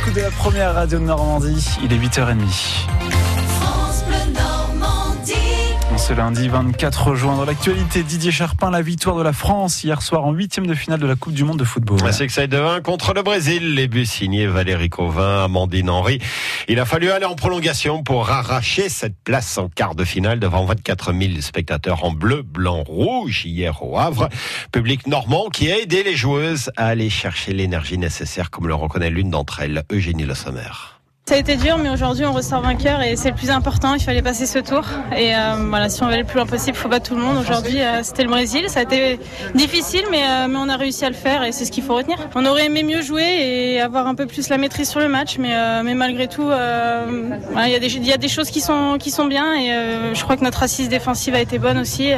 l'écoute de la première radio de Normandie. Il est 8h30. ce lundi 24 juin. Dans l'actualité, Didier Charpin, la victoire de la France hier soir en huitième de finale de la Coupe du Monde de football. C'est que ça de 1 contre le Brésil. Les buts signés Valérie Covin, Amandine Henry. Il a fallu aller en prolongation pour arracher cette place en quart de finale devant 24 000 spectateurs en bleu, blanc, rouge hier au Havre. Public normand qui a aidé les joueuses à aller chercher l'énergie nécessaire, comme le reconnaît l'une d'entre elles, Eugénie Le Sommer. Ça a été dur, mais aujourd'hui on ressort vainqueur et c'est le plus important. Il fallait passer ce tour. Et euh, voilà, si on veut le plus loin possible, il faut battre tout le monde. Aujourd'hui, euh, c'était le Brésil. Ça a été difficile, mais, euh, mais on a réussi à le faire et c'est ce qu'il faut retenir. On aurait aimé mieux jouer et avoir un peu plus la maîtrise sur le match, mais, mais malgré tout, il y, y, a des choses qui sont, qui sont bien et je crois que notre assise défensive a été bonne aussi.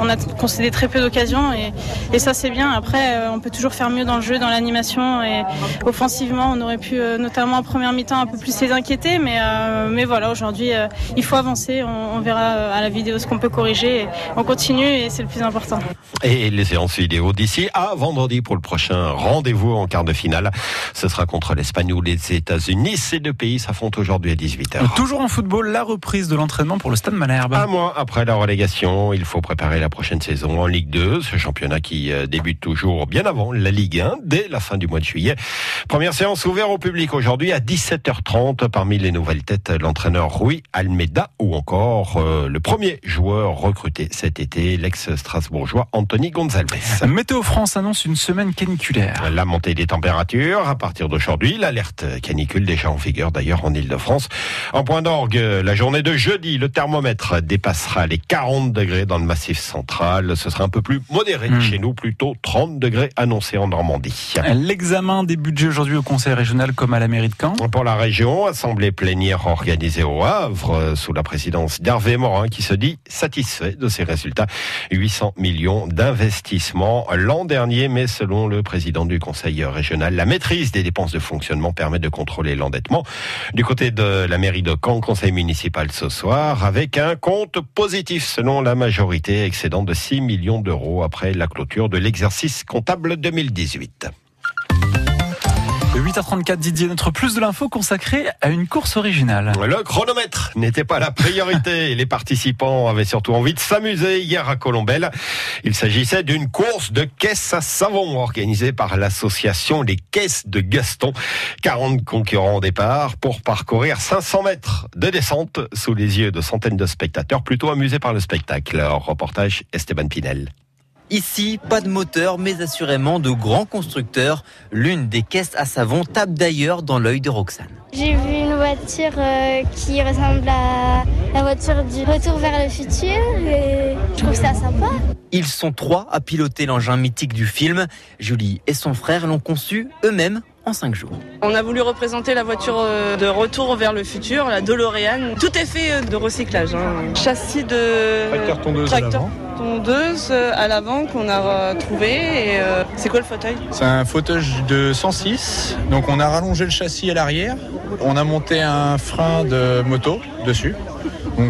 on a concédé très peu d'occasions et, et, ça c'est bien. Après, on peut toujours faire mieux dans le jeu, dans l'animation et offensivement, on aurait pu notamment en première mi-temps un peu plus c'est inquiété, mais, euh, mais voilà, aujourd'hui, euh, il faut avancer. On, verra euh, à la vidéo ce qu'on peut corriger. On continue et c'est le plus important. Et les séances vidéo d'ici à vendredi pour le prochain rendez-vous en quart de finale. Ce sera contre l'Espagne ou les États-Unis. Ces deux pays s'affrontent aujourd'hui à 18h. Toujours en football, la reprise de l'entraînement pour le Stade Malherbe. Un mois après la relégation, il faut préparer la prochaine saison en Ligue 2, ce championnat qui débute toujours bien avant la Ligue 1, dès la fin du mois de juillet. Première séance ouverte au public aujourd'hui à 17h30 parmi les nouvelles têtes l'entraîneur Rui Almeida ou encore euh, le premier joueur recruté cet été, l'ex-strasbourgeois Anthony Gonzalez. Météo France annonce une semaine caniculaire. La montée des températures à partir d'aujourd'hui, l'alerte canicule déjà en vigueur d'ailleurs en Ile-de-France. En point d'orgue, la journée de jeudi, le thermomètre dépassera les 40 degrés dans le massif central. Ce sera un peu plus modéré hmm. chez nous, plutôt 30 degrés annoncés en Normandie. L'examen des budgets aujourd'hui au Conseil régional comme à la mairie de Caen. Pour la région, assemblée plénière organisée au Havre euh, sous la présidence d'Hervé Morin qui se dit satisfait de ses résultats. 800 millions d'investissements l'an dernier, mais selon le président du conseil régional, la maîtrise des dépenses de fonctionnement permet de contrôler l'endettement. Du côté de la mairie de Caen, conseil municipal ce soir, avec un compte positif selon la majorité, excédant de 6 millions d'euros après la clôture de l'exercice comptable 2018. 8h34, Didier, notre plus de l'info consacrée à une course originale. Le chronomètre n'était pas la priorité. Les participants avaient surtout envie de s'amuser hier à Colombelle. Il s'agissait d'une course de caisses à savon organisée par l'association Les Caisses de Gaston. 40 concurrents au départ pour parcourir 500 mètres de descente sous les yeux de centaines de spectateurs plutôt amusés par le spectacle. reportage Esteban Pinel. Ici, pas de moteur, mais assurément de grands constructeurs. L'une des caisses à savon tape d'ailleurs dans l'œil de Roxane. J'ai vu une voiture euh, qui ressemble à la voiture du Retour vers le futur et je trouve ça sympa. Ils sont trois à piloter l'engin mythique du film. Julie et son frère l'ont conçu eux-mêmes en cinq jours. On a voulu représenter la voiture euh, de retour vers le futur, la DeLorean. Tout est fait euh, de recyclage. Hein. Châssis de tracteur tondeuse tondeuse à l'avant qu'on a trouvé. Et c'est quoi le fauteuil? C'est un fauteuil de 106. Donc on a rallongé le châssis à l'arrière on a monté un frein de moto dessus,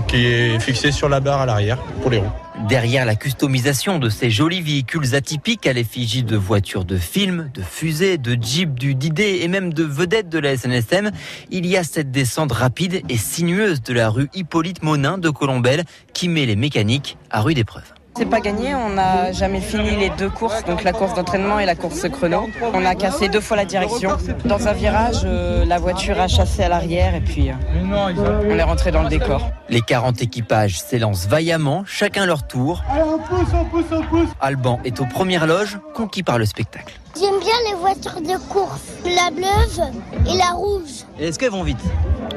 qui est fixé sur la barre à l'arrière pour les roues. Derrière la customisation de ces jolis véhicules atypiques à l'effigie de voitures de films, de fusées, de jeeps du Didé et même de vedettes de la SNSM, il y a cette descente rapide et sinueuse de la rue Hippolyte Monin de Colombelle qui met les mécaniques à rude épreuve. C'est pas gagné, on n'a jamais fini les deux courses, donc la course d'entraînement et la course chrono. On a cassé deux fois la direction. Dans un virage, euh, la voiture a chassé à l'arrière et puis euh, on est rentré dans le décor. Les 40 équipages s'élancent vaillamment, chacun leur tour. Alban est aux premières loges, conquis par le spectacle. J'aime bien les voitures de course, la bleue et la rouge. Est-ce qu'elles vont vite?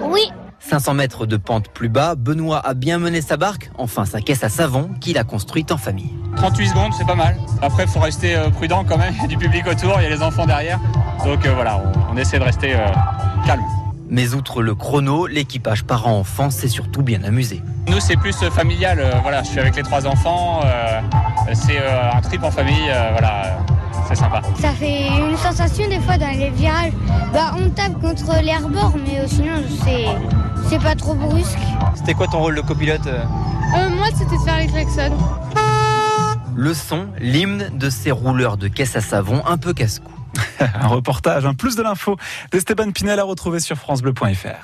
Oui. 500 mètres de pente plus bas, Benoît a bien mené sa barque, enfin sa caisse à savon qu'il a construite en famille. 38 secondes, c'est pas mal. Après, il faut rester euh, prudent quand même. Il y a du public autour, il y a les enfants derrière. Donc euh, voilà, on, essaie de rester euh, calme. Mais outre le chrono, l'équipage parents-enfants s'est surtout bien amusé. Nous, c'est plus familial. voilà, je suis avec les trois enfants. c'est un trip en famille. voilà c'est sympa. Ça fait une sensation des fois dans les virages. Bah, on tape contre l'air bord, mais sinon, c'est c'est pas trop brusque. C'était quoi ton rôle de copilote euh euh, Moi, c'était de faire les klaxons. Le son, l'hymne de ces rouleurs de caisse à savon un peu casse-cou. un reportage, un plus de l'info d'Esteban Pinel à retrouver sur FranceBleu.fr.